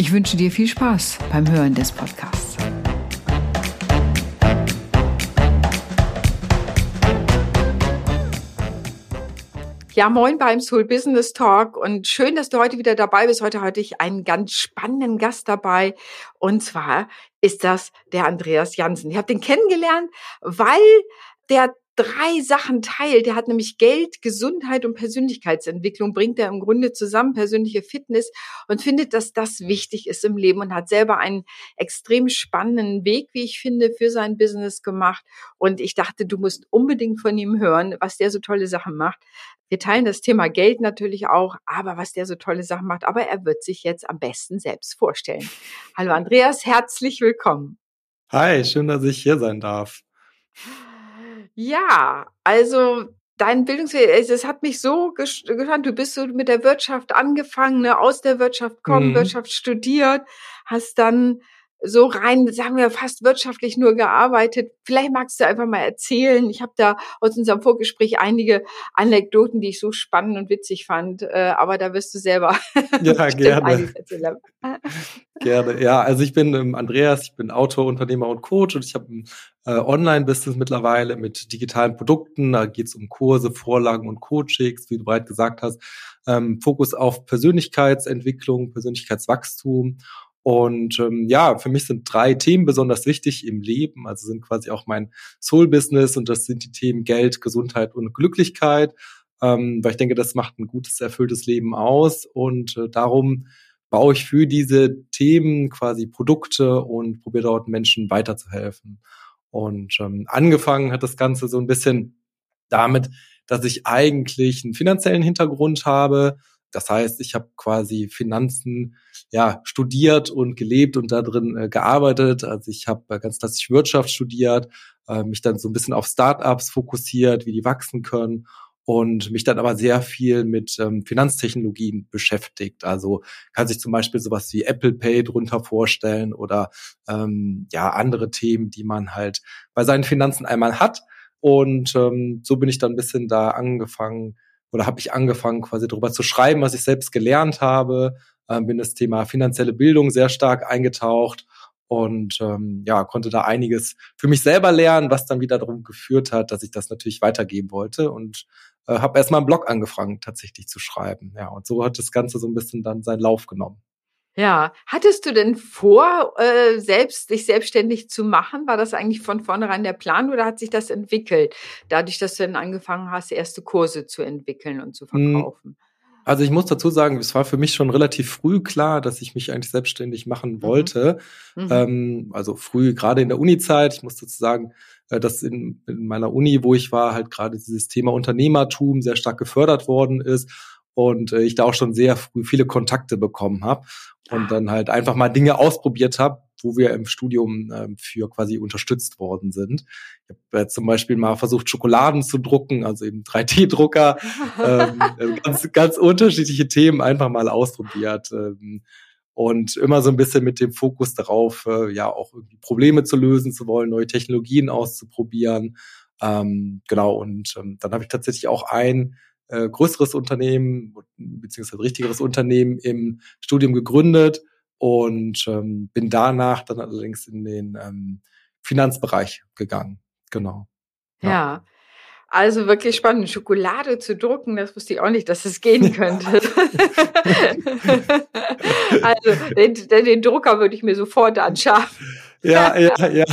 Ich wünsche dir viel Spaß beim Hören des Podcasts. Ja, moin beim Soul Business Talk und schön, dass du heute wieder dabei bist. Heute hatte ich einen ganz spannenden Gast dabei und zwar ist das der Andreas Jansen. Ich habe den kennengelernt, weil der drei Sachen teilt. Der hat nämlich Geld, Gesundheit und Persönlichkeitsentwicklung, bringt er im Grunde zusammen, persönliche Fitness und findet, dass das wichtig ist im Leben und hat selber einen extrem spannenden Weg, wie ich finde, für sein Business gemacht. Und ich dachte, du musst unbedingt von ihm hören, was der so tolle Sachen macht. Wir teilen das Thema Geld natürlich auch, aber was der so tolle Sachen macht. Aber er wird sich jetzt am besten selbst vorstellen. Hallo Andreas, herzlich willkommen. Hi, schön, dass ich hier sein darf. Ja, also dein Bildungsweg, es hat mich so gespannt. Du bist so mit der Wirtschaft angefangen, ne, aus der Wirtschaft kommen, mhm. Wirtschaft studiert, hast dann so rein, sagen wir, fast wirtschaftlich nur gearbeitet. Vielleicht magst du einfach mal erzählen. Ich habe da aus unserem Vorgespräch einige Anekdoten, die ich so spannend und witzig fand, äh, aber da wirst du selber ja, gerne. gerne. Ja, also ich bin ähm, Andreas, ich bin Autor, Unternehmer und Coach und ich habe ein äh, Online-Business mittlerweile mit digitalen Produkten. Da geht es um Kurse, Vorlagen und Coachings, wie du bereits gesagt hast. Ähm, Fokus auf Persönlichkeitsentwicklung, Persönlichkeitswachstum und ähm, ja, für mich sind drei Themen besonders wichtig im Leben, also sind quasi auch mein Soul-Business und das sind die Themen Geld, Gesundheit und Glücklichkeit, ähm, weil ich denke, das macht ein gutes, erfülltes Leben aus. Und äh, darum baue ich für diese Themen quasi Produkte und probiere dort Menschen weiterzuhelfen. Und ähm, angefangen hat das Ganze so ein bisschen damit, dass ich eigentlich einen finanziellen Hintergrund habe, das heißt, ich habe quasi Finanzen ja studiert und gelebt und da drin äh, gearbeitet. Also ich habe äh, ganz klassisch Wirtschaft studiert, äh, mich dann so ein bisschen auf Startups fokussiert, wie die wachsen können und mich dann aber sehr viel mit ähm, Finanztechnologien beschäftigt. Also kann sich zum Beispiel sowas wie Apple Pay drunter vorstellen oder ähm, ja andere Themen, die man halt bei seinen Finanzen einmal hat. Und ähm, so bin ich dann ein bisschen da angefangen, oder habe ich angefangen, quasi darüber zu schreiben, was ich selbst gelernt habe, ähm, bin das Thema finanzielle Bildung sehr stark eingetaucht und ähm, ja, konnte da einiges für mich selber lernen, was dann wieder darum geführt hat, dass ich das natürlich weitergeben wollte und äh, habe erstmal einen Blog angefangen, tatsächlich zu schreiben. Ja, und so hat das Ganze so ein bisschen dann seinen Lauf genommen. Ja, hattest du denn vor, äh, selbst dich selbstständig zu machen? War das eigentlich von vornherein der Plan oder hat sich das entwickelt, dadurch, dass du dann angefangen hast, erste Kurse zu entwickeln und zu hm. verkaufen? Also ich muss dazu sagen, es war für mich schon relativ früh klar, dass ich mich eigentlich selbstständig machen mhm. wollte. Mhm. Ähm, also früh, gerade in der Uni-Zeit. Ich muss dazu sagen, äh, dass in, in meiner Uni, wo ich war, halt gerade dieses Thema Unternehmertum sehr stark gefördert worden ist und äh, ich da auch schon sehr früh viele Kontakte bekommen habe und dann halt einfach mal Dinge ausprobiert habe, wo wir im Studium äh, für quasi unterstützt worden sind. Ich habe äh, zum Beispiel mal versucht, Schokoladen zu drucken, also eben 3D-Drucker, ähm, also ganz, ganz unterschiedliche Themen einfach mal ausprobiert. Ähm, und immer so ein bisschen mit dem Fokus darauf, äh, ja auch irgendwie Probleme zu lösen zu wollen, neue Technologien auszuprobieren. Ähm, genau, und ähm, dann habe ich tatsächlich auch ein äh, größeres Unternehmen beziehungsweise richtigeres Unternehmen im Studium gegründet und ähm, bin danach dann allerdings in den ähm, Finanzbereich gegangen. Genau. ja. ja. Also wirklich spannend, Schokolade zu drucken, das wusste ich auch nicht, dass es gehen könnte. also den, den, Drucker würde ich mir sofort anschaffen. Ja, ja, ja.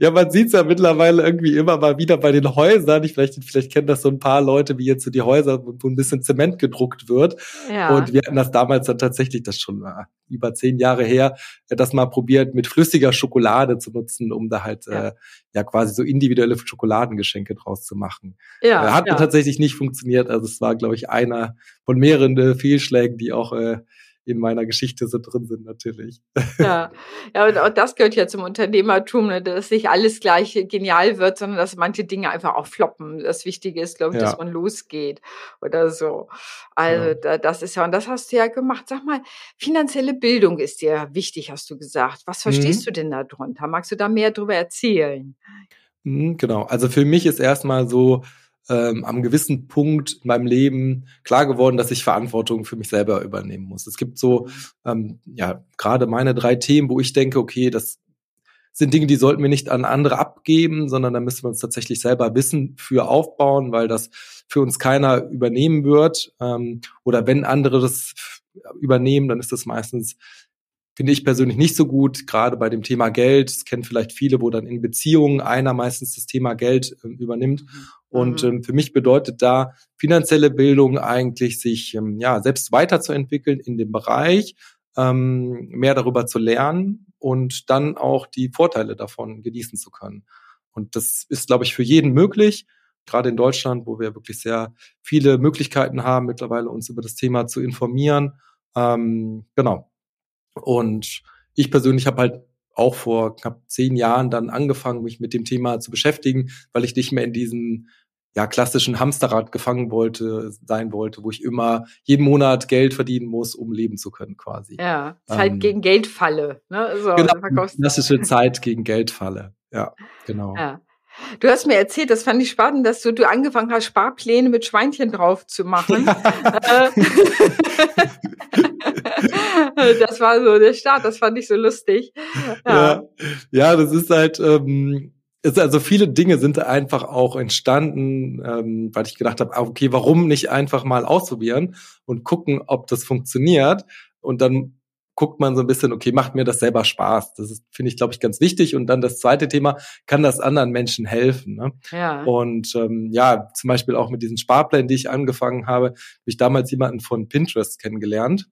Ja, man sieht's ja mittlerweile irgendwie immer mal wieder bei den Häusern. Ich vielleicht, vielleicht kennen das so ein paar Leute, wie jetzt so die Häuser, wo ein bisschen Zement gedruckt wird. Ja. Und wir hatten das damals dann tatsächlich, das schon äh, über zehn Jahre her, äh, das mal probiert, mit flüssiger Schokolade zu nutzen, um da halt ja, äh, ja quasi so individuelle Schokoladengeschenke draus zu machen. Ja, äh, hat ja. tatsächlich nicht funktioniert. Also es war, glaube ich, einer von mehreren äh, Fehlschlägen, die auch äh, in meiner Geschichte so drin sind natürlich. Ja, ja und auch das gehört ja zum Unternehmertum, ne, dass nicht alles gleich genial wird, sondern dass manche Dinge einfach auch floppen. Das Wichtige ist, glaube ich, ja. dass man losgeht oder so. Also ja. da, das ist ja, und das hast du ja gemacht. Sag mal, finanzielle Bildung ist dir wichtig, hast du gesagt. Was verstehst mhm. du denn darunter? Magst du da mehr darüber erzählen? Mhm, genau. Also für mich ist erstmal so, ähm, am gewissen Punkt in meinem Leben klar geworden, dass ich Verantwortung für mich selber übernehmen muss. Es gibt so, ähm, ja, gerade meine drei Themen, wo ich denke, okay, das sind Dinge, die sollten wir nicht an andere abgeben, sondern da müssen wir uns tatsächlich selber Wissen für aufbauen, weil das für uns keiner übernehmen wird. Ähm, oder wenn andere das übernehmen, dann ist das meistens finde ich persönlich nicht so gut, gerade bei dem Thema Geld. Das kennen vielleicht viele, wo dann in Beziehungen einer meistens das Thema Geld äh, übernimmt. Und mhm. ähm, für mich bedeutet da finanzielle Bildung eigentlich, sich ähm, ja selbst weiterzuentwickeln in dem Bereich, ähm, mehr darüber zu lernen und dann auch die Vorteile davon genießen zu können. Und das ist, glaube ich, für jeden möglich. Gerade in Deutschland, wo wir wirklich sehr viele Möglichkeiten haben, mittlerweile uns über das Thema zu informieren. Ähm, genau. Und ich persönlich habe halt auch vor knapp zehn Jahren dann angefangen, mich mit dem Thema zu beschäftigen, weil ich nicht mehr in diesen ja, klassischen Hamsterrad gefangen wollte, sein wollte, wo ich immer jeden Monat Geld verdienen muss, um leben zu können, quasi. Ja, Zeit ähm, gegen Geldfalle. Ne? So, genau, klassische Zeit gegen Geldfalle. Ja, genau. Ja. Du hast mir erzählt, das fand ich spannend, dass du, du angefangen hast, Sparpläne mit Schweinchen drauf zu machen. das war so der Start, das fand ich so lustig. Ja, ja, ja das ist halt, ähm, ist also viele Dinge sind einfach auch entstanden, ähm, weil ich gedacht habe, ah, okay, warum nicht einfach mal ausprobieren und gucken, ob das funktioniert. Und dann guckt man so ein bisschen, okay, macht mir das selber Spaß? Das finde ich, glaube ich, ganz wichtig. Und dann das zweite Thema, kann das anderen Menschen helfen? Ne? Ja. Und ähm, ja, zum Beispiel auch mit diesen Sparplänen, die ich angefangen habe, habe ich damals jemanden von Pinterest kennengelernt.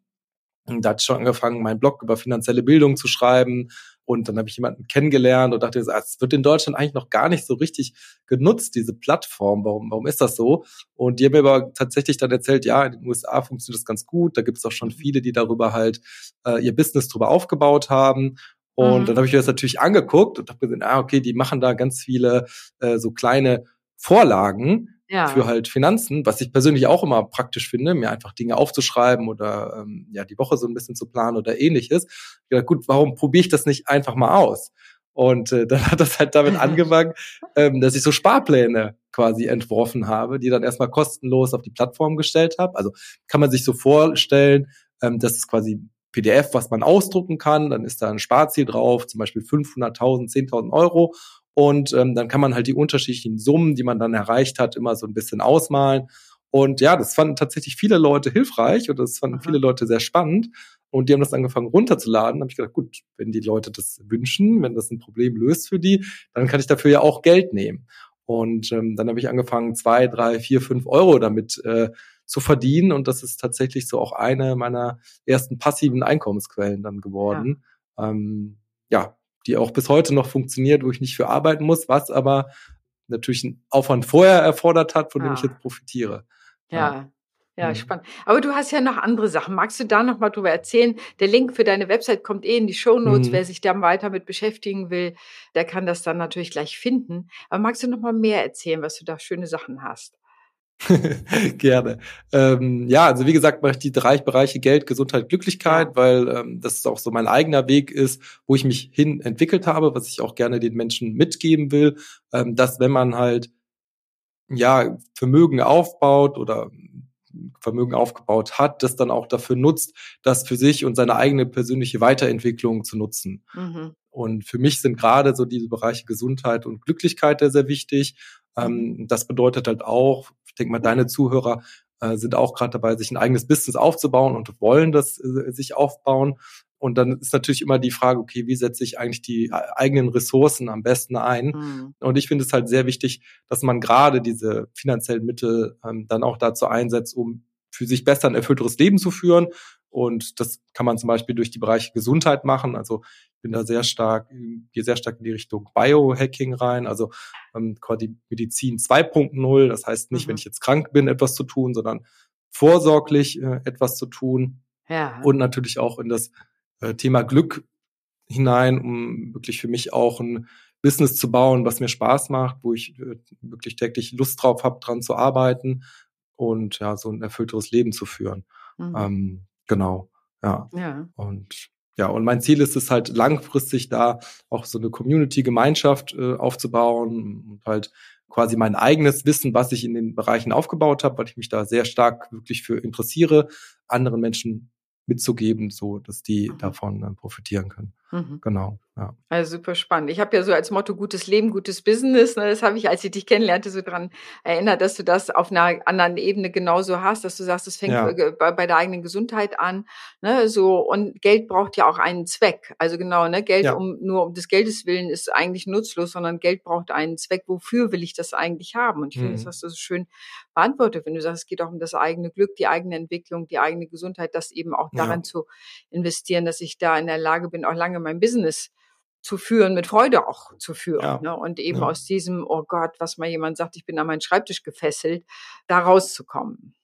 Und da hat schon angefangen, meinen Blog über finanzielle Bildung zu schreiben und dann habe ich jemanden kennengelernt und dachte, es wird in Deutschland eigentlich noch gar nicht so richtig genutzt, diese Plattform. Warum, warum ist das so? Und die haben mir aber tatsächlich dann erzählt, ja, in den USA funktioniert das ganz gut. Da gibt es auch schon viele, die darüber halt äh, ihr Business drüber aufgebaut haben. Und mhm. dann habe ich mir das natürlich angeguckt und habe gesehen, ah, okay, die machen da ganz viele äh, so kleine Vorlagen, ja. für halt Finanzen, was ich persönlich auch immer praktisch finde, mir einfach Dinge aufzuschreiben oder ähm, ja die Woche so ein bisschen zu planen oder ähnliches. Ja, gut, warum probiere ich das nicht einfach mal aus? Und äh, dann hat das halt damit angefangen, ähm, dass ich so Sparpläne quasi entworfen habe, die dann erstmal kostenlos auf die Plattform gestellt habe. Also kann man sich so vorstellen, ähm, das ist quasi PDF, was man ausdrucken kann. Dann ist da ein Sparziel drauf, zum Beispiel 500.000, 10.000 Euro. Und ähm, dann kann man halt die unterschiedlichen Summen, die man dann erreicht hat, immer so ein bisschen ausmalen. Und ja, das fanden tatsächlich viele Leute hilfreich und das fanden Aha. viele Leute sehr spannend. Und die haben das angefangen runterzuladen. Da habe ich gedacht, gut, wenn die Leute das wünschen, wenn das ein Problem löst für die, dann kann ich dafür ja auch Geld nehmen. Und ähm, dann habe ich angefangen, zwei, drei, vier, fünf Euro damit äh, zu verdienen. Und das ist tatsächlich so auch eine meiner ersten passiven Einkommensquellen dann geworden. Ja, ähm, ja die auch bis heute noch funktioniert, wo ich nicht für arbeiten muss, was aber natürlich einen Aufwand vorher erfordert hat, von ja. dem ich jetzt profitiere. Ja. Ja, mhm. spannend. Aber du hast ja noch andere Sachen. Magst du da noch mal drüber erzählen? Der Link für deine Website kommt eh in die Show Notes. Mhm. Wer sich dann weiter mit beschäftigen will, der kann das dann natürlich gleich finden. Aber magst du noch mal mehr erzählen, was du da schöne Sachen hast? Gerne. Ähm, ja, also wie gesagt, mache ich die drei Bereiche Geld, Gesundheit, Glücklichkeit, weil ähm, das auch so mein eigener Weg ist, wo ich mich hin entwickelt habe, was ich auch gerne den Menschen mitgeben will, ähm, dass wenn man halt ja Vermögen aufbaut oder Vermögen aufgebaut hat, das dann auch dafür nutzt, das für sich und seine eigene persönliche Weiterentwicklung zu nutzen. Mhm. Und für mich sind gerade so diese Bereiche Gesundheit und Glücklichkeit sehr, sehr wichtig. Ähm, das bedeutet halt auch, ich denke mal, deine Zuhörer äh, sind auch gerade dabei, sich ein eigenes Business aufzubauen und wollen das äh, sich aufbauen. Und dann ist natürlich immer die Frage, okay, wie setze ich eigentlich die äh, eigenen Ressourcen am besten ein? Mhm. Und ich finde es halt sehr wichtig, dass man gerade diese finanziellen Mittel ähm, dann auch dazu einsetzt, um für sich besser ein erfüllteres Leben zu führen. Und das kann man zum Beispiel durch die Bereiche Gesundheit machen. Also ich bin da sehr stark, gehe sehr stark in die Richtung Biohacking rein, also ähm, quasi Medizin 2.0. Das heißt nicht, mhm. wenn ich jetzt krank bin, etwas zu tun, sondern vorsorglich äh, etwas zu tun. Ja. Und natürlich auch in das äh, Thema Glück hinein, um wirklich für mich auch ein Business zu bauen, was mir Spaß macht, wo ich äh, wirklich täglich Lust drauf habe, dran zu arbeiten und ja, so ein erfüllteres Leben zu führen. Mhm. Ähm, genau, ja. ja. Und ja, und mein Ziel ist es halt langfristig da auch so eine Community-Gemeinschaft äh, aufzubauen und halt quasi mein eigenes Wissen, was ich in den Bereichen aufgebaut habe, weil ich mich da sehr stark wirklich für interessiere, anderen Menschen mitzugeben, so dass die mhm. davon äh, profitieren können. Mhm. Genau. Ja. Also super spannend. Ich habe ja so als Motto gutes Leben, gutes Business. Ne, das habe ich, als ich dich kennenlernte, so dran erinnert, dass du das auf einer anderen Ebene genauso hast, dass du sagst, es fängt ja. bei, bei, der eigenen Gesundheit an. Ne, so und Geld braucht ja auch einen Zweck. Also genau, ne, Geld ja. um nur um des Geldes willen ist eigentlich nutzlos, sondern Geld braucht einen Zweck. Wofür will ich das eigentlich haben? Und ich mhm. finde, das hast du so schön beantwortet, wenn du sagst, es geht auch um das eigene Glück, die eigene Entwicklung, die eigene Gesundheit, das eben auch daran zu investieren, dass ich da in der Lage bin, auch lange mein Business zu führen, mit Freude auch zu führen. Ja. Ne? Und eben ja. aus diesem, oh Gott, was mal jemand sagt, ich bin an meinen Schreibtisch gefesselt, da rauszukommen.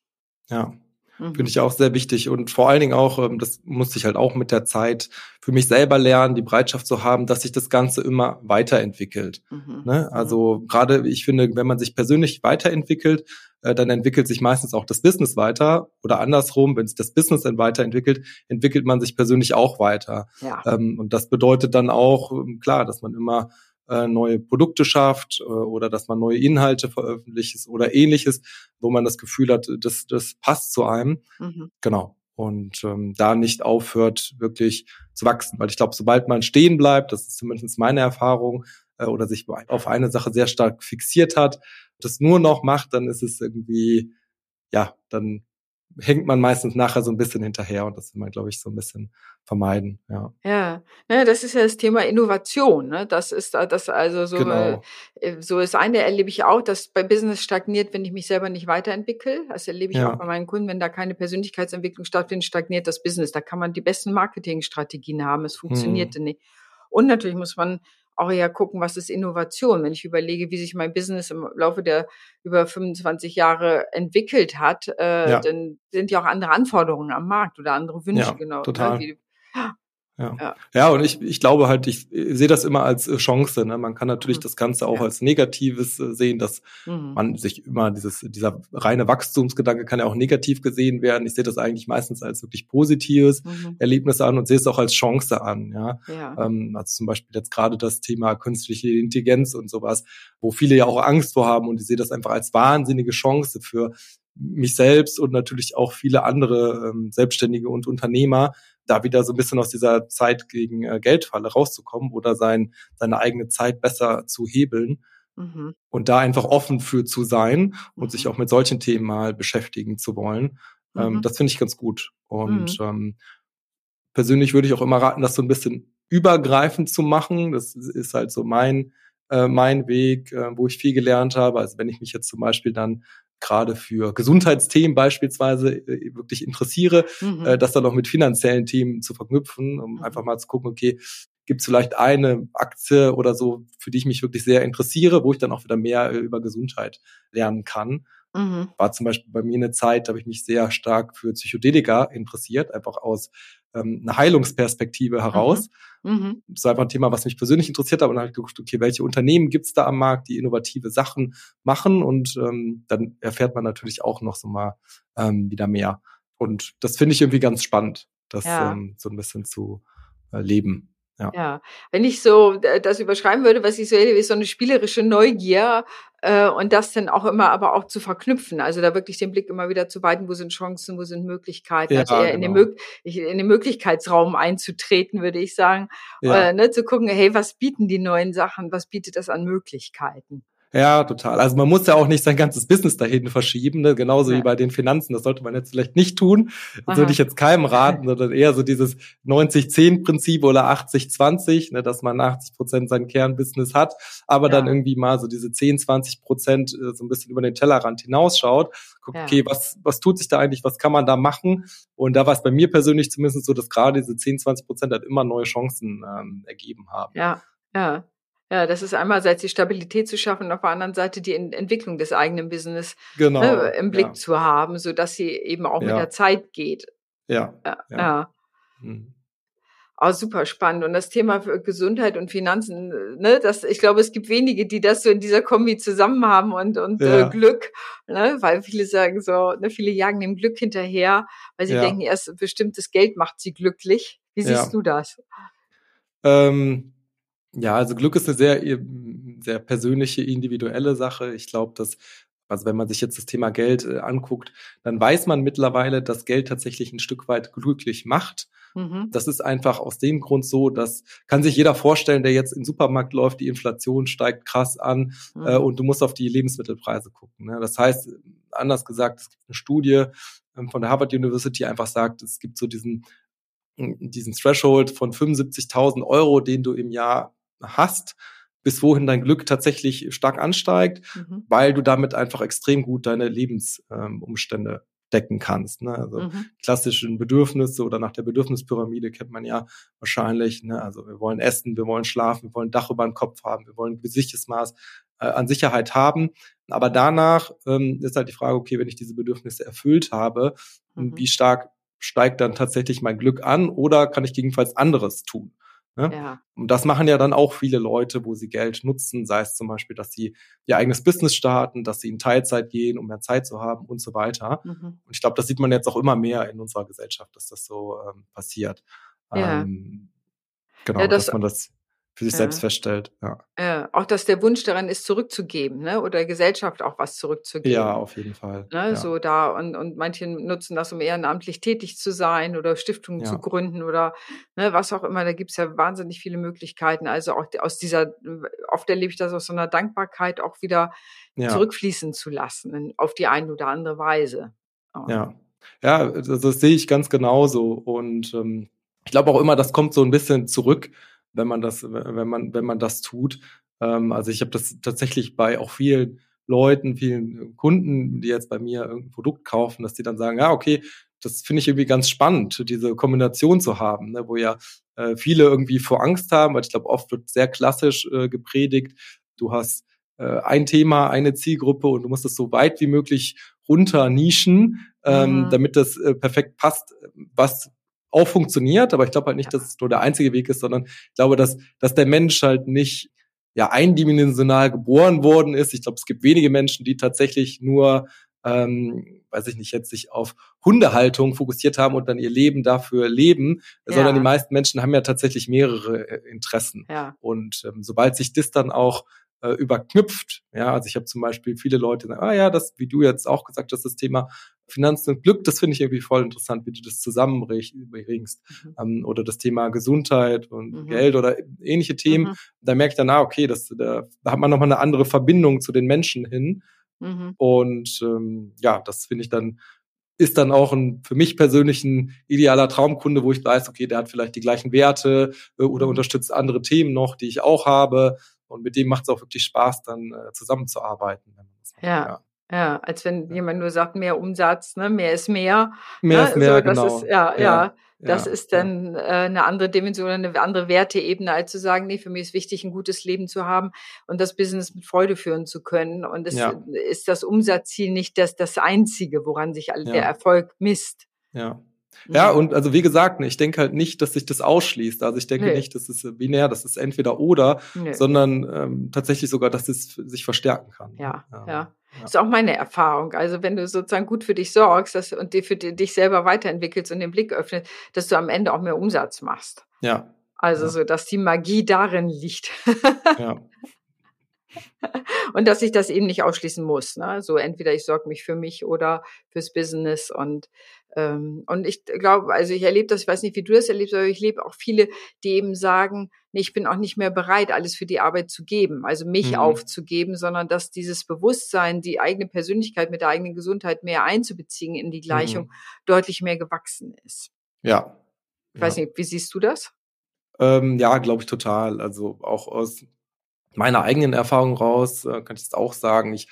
Ja. Mhm. Finde ich auch sehr wichtig und vor allen Dingen auch, ähm, das musste ich halt auch mit der Zeit für mich selber lernen, die Bereitschaft zu haben, dass sich das Ganze immer weiterentwickelt. Mhm. Ne? Mhm. Also gerade, ich finde, wenn man sich persönlich weiterentwickelt, äh, dann entwickelt sich meistens auch das Business weiter oder andersrum, wenn sich das Business dann weiterentwickelt, entwickelt man sich persönlich auch weiter. Ja. Ähm, und das bedeutet dann auch, ähm, klar, dass man immer äh, neue Produkte schafft äh, oder dass man neue Inhalte veröffentlicht oder ähnliches, wo man das Gefühl hat, das, das passt zu einem. Mhm. Genau. Und ähm, da nicht aufhört, wirklich zu wachsen. Weil ich glaube, sobald man stehen bleibt, das ist zumindest meine Erfahrung, äh, oder sich auf eine Sache sehr stark fixiert hat, das nur noch macht, dann ist es irgendwie, ja, dann hängt man meistens nachher so ein bisschen hinterher und das will man, glaube ich, so ein bisschen vermeiden. Ja. Ja, ja das ist ja das Thema Innovation. Ne? Das ist das also so, genau. äh, so ist eine erlebe ich auch, dass bei Business stagniert, wenn ich mich selber nicht weiterentwickle. Das erlebe ich ja. auch bei meinen Kunden, wenn da keine Persönlichkeitsentwicklung stattfindet, stagniert das Business. Da kann man die besten Marketingstrategien haben, es funktioniert hm. nicht. Und natürlich muss man auch ja gucken, was ist Innovation. Wenn ich überlege, wie sich mein Business im Laufe der über 25 Jahre entwickelt hat, äh, ja. dann sind ja auch andere Anforderungen am Markt oder andere Wünsche ja, genau. Total. Ja. ja. Ja, und ich, ich glaube halt, ich, sehe das immer als äh, Chance. Ne? Man kann natürlich mhm. das Ganze auch ja. als Negatives äh, sehen, dass mhm. man sich immer dieses, dieser reine Wachstumsgedanke kann ja auch negativ gesehen werden. Ich sehe das eigentlich meistens als wirklich positives mhm. Erlebnis an und sehe es auch als Chance an. Ja, ja. Ähm, also zum Beispiel jetzt gerade das Thema künstliche Intelligenz und sowas, wo viele ja auch Angst vor haben und ich sehe das einfach als wahnsinnige Chance für mich selbst und natürlich auch viele andere ähm, Selbstständige und Unternehmer, da wieder so ein bisschen aus dieser Zeit gegen äh, Geldfalle rauszukommen oder sein, seine eigene Zeit besser zu hebeln. Mhm. Und da einfach offen für zu sein und mhm. sich auch mit solchen Themen mal beschäftigen zu wollen. Ähm, mhm. das finde ich ganz gut. Und mhm. ähm, persönlich würde ich auch immer raten, das so ein bisschen übergreifend zu machen. Das ist halt so mein, äh, mein Weg, äh, wo ich viel gelernt habe. Also wenn ich mich jetzt zum Beispiel dann gerade für Gesundheitsthemen beispielsweise äh, wirklich interessiere, mhm. äh, das dann auch mit finanziellen Themen zu verknüpfen, um mhm. einfach mal zu gucken, okay, gibt es vielleicht eine Aktie oder so, für die ich mich wirklich sehr interessiere, wo ich dann auch wieder mehr äh, über Gesundheit lernen kann. Mhm. War zum Beispiel bei mir eine Zeit, da habe ich mich sehr stark für Psychedelika interessiert, einfach aus ähm, eine Heilungsperspektive heraus. Mhm. mhm. Das war einfach ein Thema, was mich persönlich interessiert hat. Und dann habe ich geguckt, okay, welche Unternehmen gibt's da am Markt, die innovative Sachen machen? Und ähm, dann erfährt man natürlich auch noch so mal ähm, wieder mehr. Und das finde ich irgendwie ganz spannend, das ja. ähm, so ein bisschen zu äh, leben. Ja. ja, wenn ich so äh, das überschreiben würde, was ich so erlebe, ist so eine spielerische Neugier äh, und das dann auch immer aber auch zu verknüpfen. Also da wirklich den Blick immer wieder zu weiten, wo sind Chancen, wo sind Möglichkeiten. Ja, also eher genau. in, den genau. in, den Möglichkeitsraum einzutreten, würde ich sagen. Ja. Äh, ne, zu gucken, hey, was bieten die neuen Sachen, was bietet das an Möglichkeiten? Ja, total. Also man muss ja auch nicht sein ganzes Business dahin verschieben, ne? genauso ja. wie bei den Finanzen. Das sollte man jetzt vielleicht nicht tun. Das Aha. würde ich jetzt keinem raten, sondern eher so dieses 90-10-Prinzip oder 80-20, ne? dass man 80 Prozent sein Kernbusiness hat, aber ja. dann irgendwie mal so diese 10, 20 Prozent äh, so ein bisschen über den Tellerrand hinausschaut. Guckt, ja. okay, was, was tut sich da eigentlich, was kann man da machen? Und da war es bei mir persönlich zumindest so, dass gerade diese 10, 20 Prozent halt immer neue Chancen ähm, ergeben haben. Ja, ja. Ja, das ist einerseits die Stabilität zu schaffen und auf der anderen Seite die Entwicklung des eigenen Business genau, ne, im Blick ja. zu haben, so dass sie eben auch ja. mit der Zeit geht. Ja. Ja. ja. Mhm. Oh, super spannend. Und das Thema Gesundheit und Finanzen, ne, das, ich glaube, es gibt wenige, die das so in dieser Kombi zusammen haben und, und äh, ja. äh, Glück, ne, weil viele sagen so, ne, viele jagen dem Glück hinterher, weil sie denken, erst bestimmtes Geld macht sie glücklich. Wie siehst du das? Ähm, ja, also Glück ist eine sehr, sehr persönliche, individuelle Sache. Ich glaube, dass also wenn man sich jetzt das Thema Geld äh, anguckt, dann weiß man mittlerweile, dass Geld tatsächlich ein Stück weit glücklich macht. Mhm. Das ist einfach aus dem Grund so, dass kann sich jeder vorstellen, der jetzt in den Supermarkt läuft, die Inflation steigt krass an mhm. äh, und du musst auf die Lebensmittelpreise gucken. Ne? Das heißt, anders gesagt, es gibt eine Studie ähm, von der Harvard University, die einfach sagt, es gibt so diesen diesen Threshold von 75.000 Euro, den du im Jahr hast, bis wohin dein Glück tatsächlich stark ansteigt, mhm. weil du damit einfach extrem gut deine Lebensumstände ähm, decken kannst. Ne? Also mhm. klassischen Bedürfnisse oder nach der Bedürfnispyramide kennt man ja wahrscheinlich. Ne? Also wir wollen essen, wir wollen schlafen, wir wollen ein Dach über den Kopf haben, wir wollen ein gesichtes Maß äh, an Sicherheit haben. Aber danach ähm, ist halt die Frage, okay, wenn ich diese Bedürfnisse erfüllt habe, mhm. wie stark steigt dann tatsächlich mein Glück an oder kann ich gegebenenfalls anderes tun? Ne? Ja. Und das machen ja dann auch viele Leute, wo sie Geld nutzen, sei es zum Beispiel, dass sie ihr eigenes Business starten, dass sie in Teilzeit gehen, um mehr Zeit zu haben und so weiter. Mhm. Und ich glaube, das sieht man jetzt auch immer mehr in unserer Gesellschaft, dass das so ähm, passiert. Ja. Ähm, genau, ja, das, dass man das für sich ja. selbst feststellt. Ja. ja. Auch dass der Wunsch daran ist, zurückzugeben, ne? Oder Gesellschaft auch was zurückzugeben. Ja, auf jeden Fall. Ne? Ja. So da und, und manche nutzen das, um ehrenamtlich tätig zu sein oder Stiftungen zu gründen oder ne, was auch immer. Da gibt's ja wahnsinnig viele Möglichkeiten. Also auch aus dieser, oft erlebe ich das aus so einer Dankbarkeit auch wieder zurückfließen zu lassen, auf die eine oder andere Weise. Ja. Ja, das, das sehe ich ganz genauso. Und ähm, ich glaube auch immer, das kommt so ein bisschen zurück wenn man das, wenn man, wenn man das tut. Ähm, also ich habe das tatsächlich bei auch vielen Leuten, vielen Kunden, die jetzt bei mir irgendein Produkt kaufen, dass die dann sagen, ja, okay, das finde ich irgendwie ganz spannend, diese Kombination zu haben, ne, wo ja äh, viele irgendwie vor Angst haben, weil ich glaube, oft wird sehr klassisch äh, gepredigt, du hast äh, ein Thema, eine Zielgruppe und du musst es so weit wie möglich runter nischen, ähm, mhm. damit das äh, perfekt passt, was auch funktioniert, aber ich glaube halt nicht, dass es nur der einzige Weg ist, sondern ich glaube, dass, dass der Mensch halt nicht ja eindimensional geboren worden ist. Ich glaube, es gibt wenige Menschen, die tatsächlich nur, ähm, weiß ich nicht, jetzt sich auf Hundehaltung fokussiert haben und dann ihr Leben dafür leben, ja. sondern die meisten Menschen haben ja tatsächlich mehrere äh, Interessen. Ja. Und ähm, sobald sich das dann auch äh, überknüpft. Ja, also ich habe zum Beispiel viele Leute, die sagen, ah ja, das, wie du jetzt auch gesagt hast, das Thema Finanzen und Glück, das finde ich irgendwie voll interessant, wie du das zusammenbringst. Mhm. Ähm, oder das Thema Gesundheit und mhm. Geld oder ähnliche Themen. Mhm. Da merke ich dann, ah, okay, das, da, da hat man nochmal eine andere Verbindung zu den Menschen hin. Mhm. Und ähm, ja, das finde ich dann ist dann auch ein für mich persönlich ein idealer Traumkunde, wo ich weiß, okay, der hat vielleicht die gleichen Werte äh, oder mhm. unterstützt andere Themen noch, die ich auch habe. Und mit dem macht es auch wirklich Spaß, dann äh, zusammenzuarbeiten. Ja. ja. Ja, als wenn jemand nur sagt, mehr Umsatz, ne, mehr ist mehr. Mehr ne? ist mehr, so, das genau. Ist, ja, ja, ja, das ja, ist dann äh, eine andere Dimension, eine andere Werteebene, als zu sagen, nee, für mich ist wichtig, ein gutes Leben zu haben und das Business mit Freude führen zu können. Und es ist das Umsatzziel nicht das, das einzige, woran sich der Erfolg misst. Ja. Ja, mhm. und also wie gesagt, ich denke halt nicht, dass sich das ausschließt. Also ich denke nee. nicht, dass es binär, das ist entweder oder, nee. sondern ähm, tatsächlich sogar, dass es sich verstärken kann. Ja, ja. ja. Ja. ist auch meine Erfahrung. Also wenn du sozusagen gut für dich sorgst dass, und dir für dich selber weiterentwickelst und den Blick öffnest, dass du am Ende auch mehr Umsatz machst. Ja. Also ja. so, dass die Magie darin liegt. ja. Und dass ich das eben nicht ausschließen muss. Ne? So entweder ich sorge mich für mich oder fürs Business und und ich glaube, also ich erlebe das, ich weiß nicht, wie du das erlebst, aber ich lebe auch viele, die eben sagen, nee, ich bin auch nicht mehr bereit, alles für die Arbeit zu geben, also mich mhm. aufzugeben, sondern dass dieses Bewusstsein, die eigene Persönlichkeit mit der eigenen Gesundheit mehr einzubeziehen in die Gleichung, mhm. deutlich mehr gewachsen ist. Ja. Ich weiß nicht, wie siehst du das? Ähm, ja, glaube ich total. Also auch aus meiner eigenen Erfahrung raus äh, kann ich es auch sagen. Ich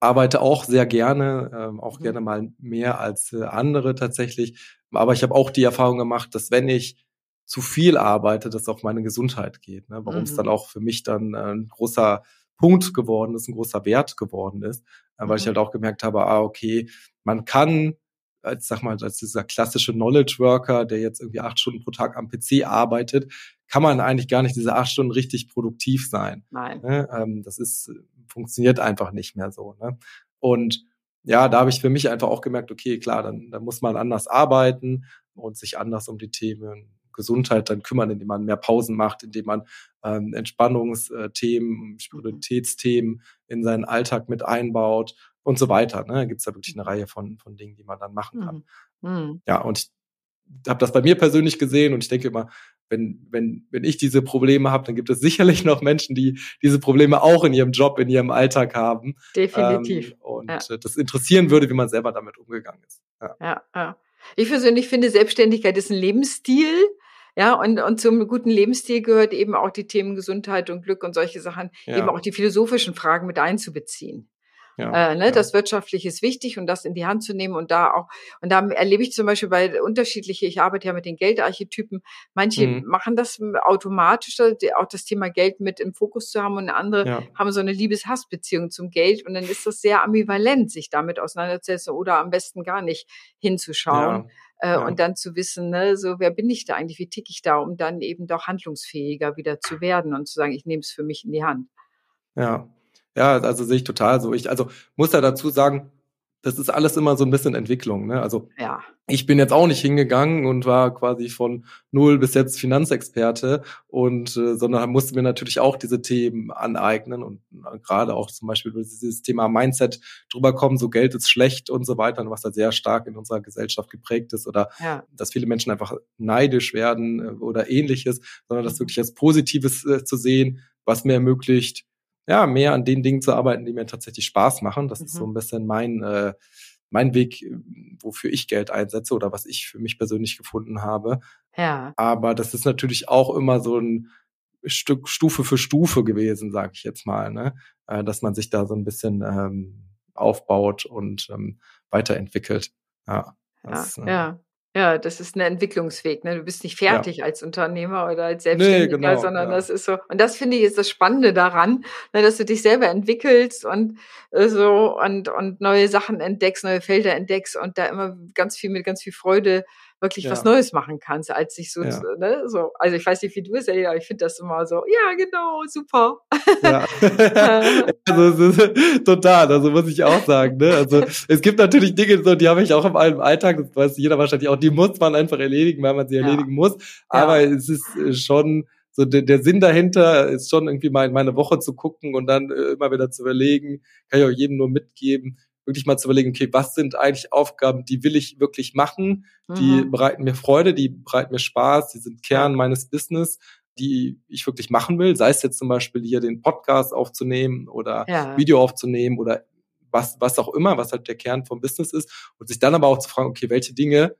arbeite auch sehr gerne, ähm, auch mhm. gerne mal mehr als äh, andere tatsächlich. Aber ich habe auch die Erfahrung gemacht, dass wenn ich zu viel arbeite, dass auch meine Gesundheit geht. Ne? Warum es dann mhm. auch für mich dann äh, ein großer Punkt geworden ist, ein großer Wert geworden ist, äh, weil ich mhm. halt auch gemerkt habe, ah, okay, man kann als sag mal, als dieser klassische Knowledge Worker, der jetzt irgendwie acht Stunden pro Tag am PC arbeitet, kann man eigentlich gar nicht diese acht Stunden richtig produktiv sein. Nein. Ne? Ähm, das ist, funktioniert einfach nicht mehr so. Ne? Und ja, da habe ich für mich einfach auch gemerkt, okay, klar, dann, dann muss man anders arbeiten und sich anders um die Themen Gesundheit dann kümmern, indem man mehr Pausen macht, indem man ähm, Entspannungsthemen, Spiritualitätsthemen in seinen Alltag mit einbaut und so weiter. Ne? Da gibt es da wirklich eine Reihe von, von Dingen, die man dann machen kann. Mhm. mhm. Ja, und habe das bei mir persönlich gesehen und ich denke immer, wenn, wenn, wenn ich diese Probleme habe, dann gibt es sicherlich noch Menschen, die diese Probleme auch in ihrem Job, in ihrem Alltag haben. Definitiv. Ähm, und ja. das interessieren würde, wie man selber damit umgegangen ist. Ja. ja, ja. Ich persönlich finde, Selbstständigkeit ist ein Lebensstil. Ja, und, und zum guten Lebensstil gehört eben auch die Themen Gesundheit und Glück und solche Sachen, ja. eben auch die philosophischen Fragen mit einzubeziehen. Ja, äh, ne, ja. Das Wirtschaftliche ist wichtig und das in die Hand zu nehmen und da auch, und da erlebe ich zum Beispiel bei unterschiedliche, ich arbeite ja mit den Geldarchetypen, manche mhm. machen das automatisch, auch das Thema Geld mit im Fokus zu haben und andere ja. haben so eine Liebes-Hass-Beziehung zum Geld und dann ist das sehr ambivalent, sich damit auseinanderzusetzen oder am besten gar nicht hinzuschauen. Äh, ja. Und dann zu wissen, ne, so wer bin ich da eigentlich, wie tick ich da, um dann eben doch handlungsfähiger wieder zu werden und zu sagen, ich nehme es für mich in die Hand. Ja, ja, also sehe ich total so. Ich, also muss da dazu sagen, das ist alles immer so ein bisschen Entwicklung. Ne? Also ja. ich bin jetzt auch nicht hingegangen und war quasi von null bis jetzt Finanzexperte und äh, sondern musste mir natürlich auch diese Themen aneignen und äh, gerade auch zum Beispiel über dieses Thema Mindset drüber kommen, so Geld ist schlecht und so weiter, was da sehr stark in unserer Gesellschaft geprägt ist oder ja. dass viele Menschen einfach neidisch werden äh, oder ähnliches, sondern das wirklich als Positives äh, zu sehen, was mir ermöglicht, ja, mehr an den Dingen zu arbeiten, die mir tatsächlich Spaß machen. Das mhm. ist so mhm. ein bisschen mein, äh, mein Weg, wofür ich Geld einsetze oder was ich für mich persönlich gefunden habe. Ja. Aber das ist natürlich auch immer so ein Stück Stufe für Stufe gewesen, sage ich jetzt mal, ne? Äh, dass man sich da so ein bisschen ähm, aufbaut und ähm, weiterentwickelt. Ja, das, ja, äh, ja. Ja, das ist ein Entwicklungsweg. Ne? Du bist nicht fertig ja. als Unternehmer oder als Selbstständiger, nee, genau, sondern ja. das ist so. Und das finde ich ist das Spannende daran, ne, dass du dich selber entwickelst und äh, so und und neue Sachen entdeckst, neue Felder entdeckst und da immer ganz viel mit ganz viel Freude wirklich ja. was Neues machen kannst, als sich so, ja. ne, so, also ich weiß nicht, wie du es ja, ich finde das immer so, ja, genau, super. Ja. also, total, also muss ich auch sagen, ne, also es gibt natürlich Dinge, so, die habe ich auch im Alltag, das weiß jeder wahrscheinlich auch, die muss man einfach erledigen, weil man sie erledigen muss, aber es ist äh, schon, so der, der Sinn dahinter ist schon irgendwie mal in meine Woche zu gucken und dann äh, immer wieder zu überlegen, kann ich auch jedem nur mitgeben, wirklich mal zu überlegen, okay, was sind eigentlich Aufgaben, die will ich wirklich machen, die mhm. bereiten mir Freude, die bereiten mir Spaß, die sind Kern meines Business, die ich wirklich machen will, sei es jetzt zum Beispiel hier den Podcast aufzunehmen oder ja. Video aufzunehmen oder was, was auch immer, was halt der Kern vom Business ist. Und sich dann aber auch zu fragen, okay, welche Dinge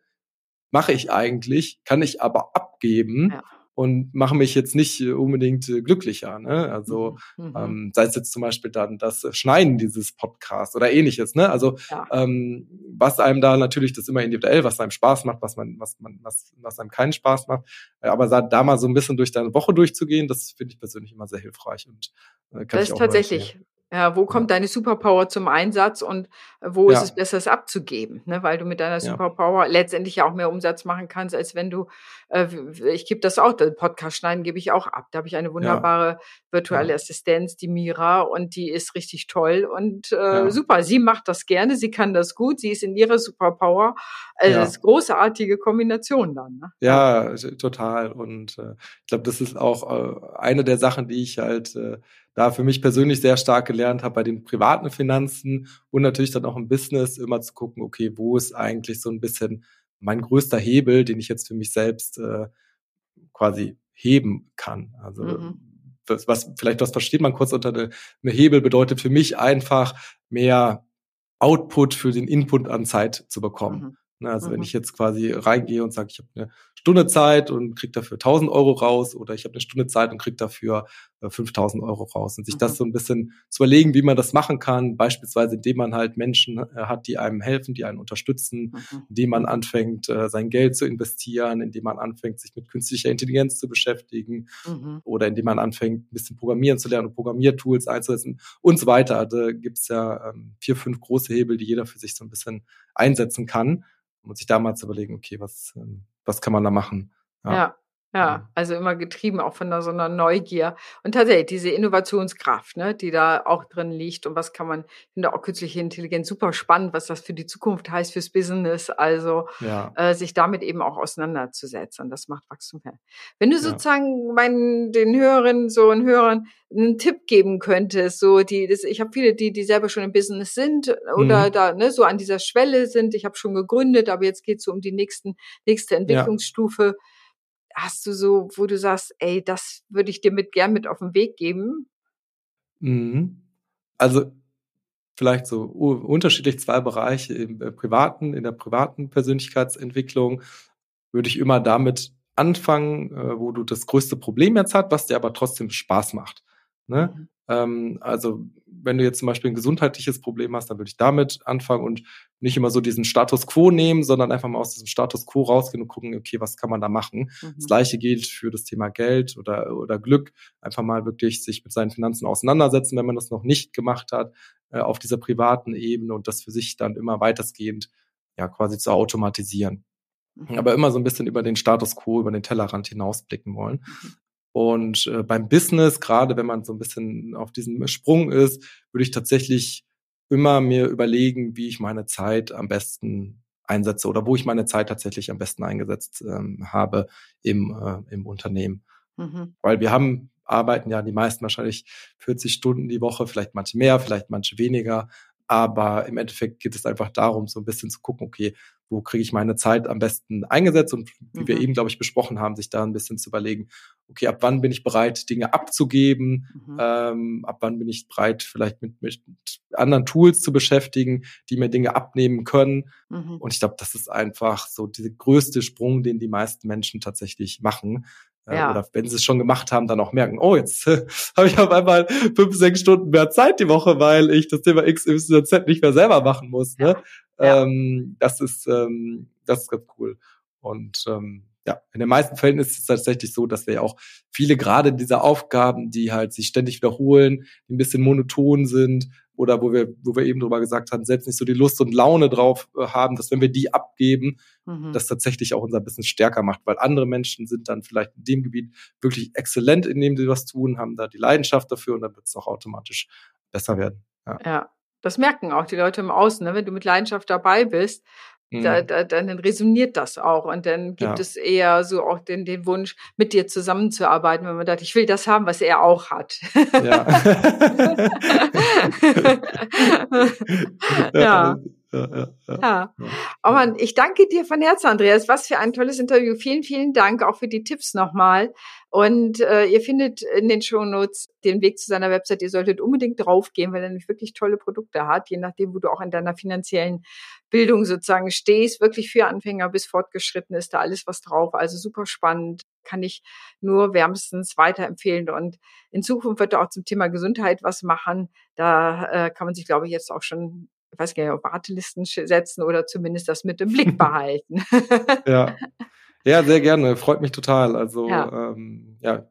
mache ich eigentlich, kann ich aber abgeben? Ja und machen mich jetzt nicht äh, unbedingt äh, glücklicher. Ne? Also mhm. mhm. ähm, sei es jetzt zum Beispiel dann das Schneiden dieses Podcasts oder ähnliches. Ne? Also ja. ähm, was einem da natürlich das immer individuell, was einem Spaß macht, was man, was man, was, was einem keinen Spaß macht. Äh, aber da mal so ein bisschen durch deine Woche durchzugehen, das finde ich persönlich immer sehr hilfreich und äh, kann das ich auch ist tatsächlich ja, wo kommt deine Superpower zum Einsatz und wo ja. ist es besser, es abzugeben? Ne? Weil du mit deiner Superpower ja. letztendlich ja auch mehr Umsatz machen kannst, als wenn du, äh, ich gebe das auch, den Podcast schneiden gebe ich auch ab. Da habe ich eine wunderbare virtuelle Assistenz, die Mira, und die ist richtig toll und äh, super. Sie macht das gerne, sie kann das gut, sie ist in ihrer Superpower. Also das ist großartige Kombination dann. Ne? Ja, total. Und äh, ich glaube, das ist auch äh, eine der Sachen, die ich halt äh, da für mich persönlich sehr stark gelernt habe bei den privaten Finanzen und natürlich dann auch im Business immer zu gucken, okay, wo ist eigentlich so ein bisschen mein größter Hebel, den ich jetzt für mich selbst äh, quasi heben kann. Also mhm. was, was vielleicht was versteht man kurz unter eine, eine Hebel bedeutet für mich einfach mehr Output für den Input an Zeit zu bekommen. Mhm. Ne, also mhm. wenn ich jetzt quasi reingehe und sage, ich habe eine Stunde Zeit und krieg dafür 1000 Euro raus oder ich habe eine Stunde Zeit und krieg dafür 5000 äh, Euro raus und sich mhm. das so ein bisschen zu überlegen, wie man das machen kann, beispielsweise indem man halt Menschen äh, hat, die einem helfen, die einen unterstützen, mhm. indem man anfängt, äh, sein Geld zu investieren, indem man anfängt, sich mit künstlicher Intelligenz zu beschäftigen mhm. oder indem man anfängt, ein bisschen programmieren zu lernen und Programmiertools einzusetzen und so weiter. Also gibt es ja ähm, vier, fünf große Hebel, die jeder für sich so ein bisschen einsetzen kann. Um sich da mal zu überlegen, okay, was, ähm, was kann man da machen? Ja. ja. Ja, also immer getrieben auch von so einer Neugier. Und tatsächlich diese Innovationskraft, ne, die da auch drin liegt. Und was kann man, ich finde auch künstliche Intelligenz super spannend, was das für die Zukunft heißt, fürs Business. Also ja. äh, sich damit eben auch auseinanderzusetzen. Das macht Wachstum her. Wenn du ja. sozusagen meinen, den Hörerinnen, so einen Hörern einen Tipp geben könntest, so die, das, ich habe viele, die, die selber schon im Business sind oder mhm. da ne, so an dieser Schwelle sind. Ich habe schon gegründet, aber jetzt geht es so um die nächsten, nächste Entwicklungsstufe. Ja hast du so, wo du sagst, ey, das würde ich dir mit gern mit auf den Weg geben? Mhm. Also vielleicht so unterschiedlich zwei Bereiche im äh, privaten, in der privaten Persönlichkeitsentwicklung würde ich immer damit anfangen, äh, wo du das größte Problem jetzt hast, was dir aber trotzdem Spaß macht. Ne? Mhm. Ähm, also wenn du jetzt zum Beispiel ein gesundheitliches Problem hast, dann würde ich damit anfangen und nicht immer so diesen Status quo nehmen, sondern einfach mal aus diesem Status quo rausgehen und gucken, okay, was kann man da machen? Mhm. Das gleiche gilt für das Thema Geld oder, oder Glück. Einfach mal wirklich sich mit seinen Finanzen auseinandersetzen, wenn man das noch nicht gemacht hat, äh, auf dieser privaten Ebene und das für sich dann immer weitestgehend ja quasi zu automatisieren. Mhm. Aber immer so ein bisschen über den Status quo, über den Tellerrand hinausblicken wollen. Und äh, beim Business, gerade wenn man so ein bisschen auf diesem Sprung ist, würde ich tatsächlich immer mir überlegen, wie ich meine Zeit am besten einsetze oder wo ich meine Zeit tatsächlich am besten eingesetzt ähm, habe im, äh, im Unternehmen. Mhm. Weil wir haben, arbeiten ja die meisten wahrscheinlich 40 Stunden die Woche, vielleicht manche mehr, vielleicht manche weniger. Aber im Endeffekt geht es einfach darum, so ein bisschen zu gucken, okay, wo kriege ich meine Zeit am besten eingesetzt und wie mhm. wir eben, glaube ich, besprochen haben, sich da ein bisschen zu überlegen, okay, ab wann bin ich bereit, Dinge abzugeben, mhm. ähm, ab wann bin ich bereit, vielleicht mit, mit anderen Tools zu beschäftigen, die mir Dinge abnehmen können. Mhm. Und ich glaube, das ist einfach so der größte Sprung, den die meisten Menschen tatsächlich machen. Ja. Oder wenn sie es schon gemacht haben, dann auch merken, oh, jetzt habe ich auf einmal fünf, sechs Stunden mehr Zeit die Woche, weil ich das Thema X, Y, Z nicht mehr selber machen muss. Ne? Ja. Ähm, das ist ähm, das ist ganz cool. Und ähm, ja, in den meisten Fällen ist es tatsächlich so, dass wir ja auch viele gerade dieser Aufgaben, die halt sich ständig wiederholen, die ein bisschen monoton sind oder wo wir, wo wir eben drüber gesagt haben, selbst nicht so die Lust und Laune drauf äh, haben, dass wenn wir die abgeben, mhm. das tatsächlich auch unser Business stärker macht, weil andere Menschen sind dann vielleicht in dem Gebiet wirklich exzellent, in dem sie was tun, haben da die Leidenschaft dafür und dann wird es auch automatisch besser werden. Ja. ja. Das merken auch die Leute im Außen, ne? wenn du mit Leidenschaft dabei bist, mhm. da, dann resoniert das auch und dann gibt ja. es eher so auch den, den Wunsch, mit dir zusammenzuarbeiten, wenn man sagt, ich will das haben, was er auch hat. Ja. ja. Ja, ja, ja. ja. Oh Mann, ich danke dir von Herzen, Andreas. Was für ein tolles Interview. Vielen, vielen Dank auch für die Tipps nochmal. Und äh, ihr findet in den Shownotes den Weg zu seiner Website. Ihr solltet unbedingt draufgehen, weil er nämlich wirklich tolle Produkte hat, je nachdem, wo du auch in deiner finanziellen Bildung sozusagen stehst. Wirklich für Anfänger bis fortgeschritten ist da alles was drauf. Also super spannend. Kann ich nur wärmstens weiterempfehlen. Und in Zukunft wird er auch zum Thema Gesundheit was machen. Da äh, kann man sich, glaube ich, jetzt auch schon weiß gar nicht, auf Wartelisten setzen oder zumindest das mit im Blick behalten. ja. Ja, sehr gerne. Freut mich total. Also ja, ähm, ja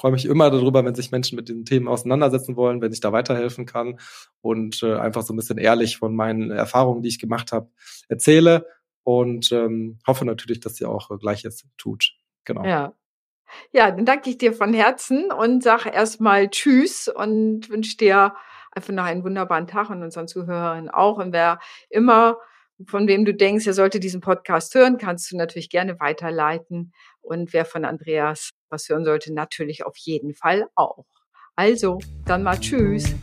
freue mich immer darüber, wenn sich Menschen mit diesen Themen auseinandersetzen wollen, wenn ich da weiterhelfen kann und äh, einfach so ein bisschen ehrlich von meinen Erfahrungen, die ich gemacht habe, erzähle und ähm, hoffe natürlich, dass ihr auch äh, Gleiches tut. Genau. Ja. Ja, dann danke ich dir von Herzen und sage erstmal Tschüss und wünsche dir einfach noch einen wunderbaren Tag und unseren Zuhörern auch. Und wer immer von wem du denkst, er sollte diesen Podcast hören, kannst du natürlich gerne weiterleiten. Und wer von Andreas was hören sollte, natürlich auf jeden Fall auch. Also, dann mal Tschüss.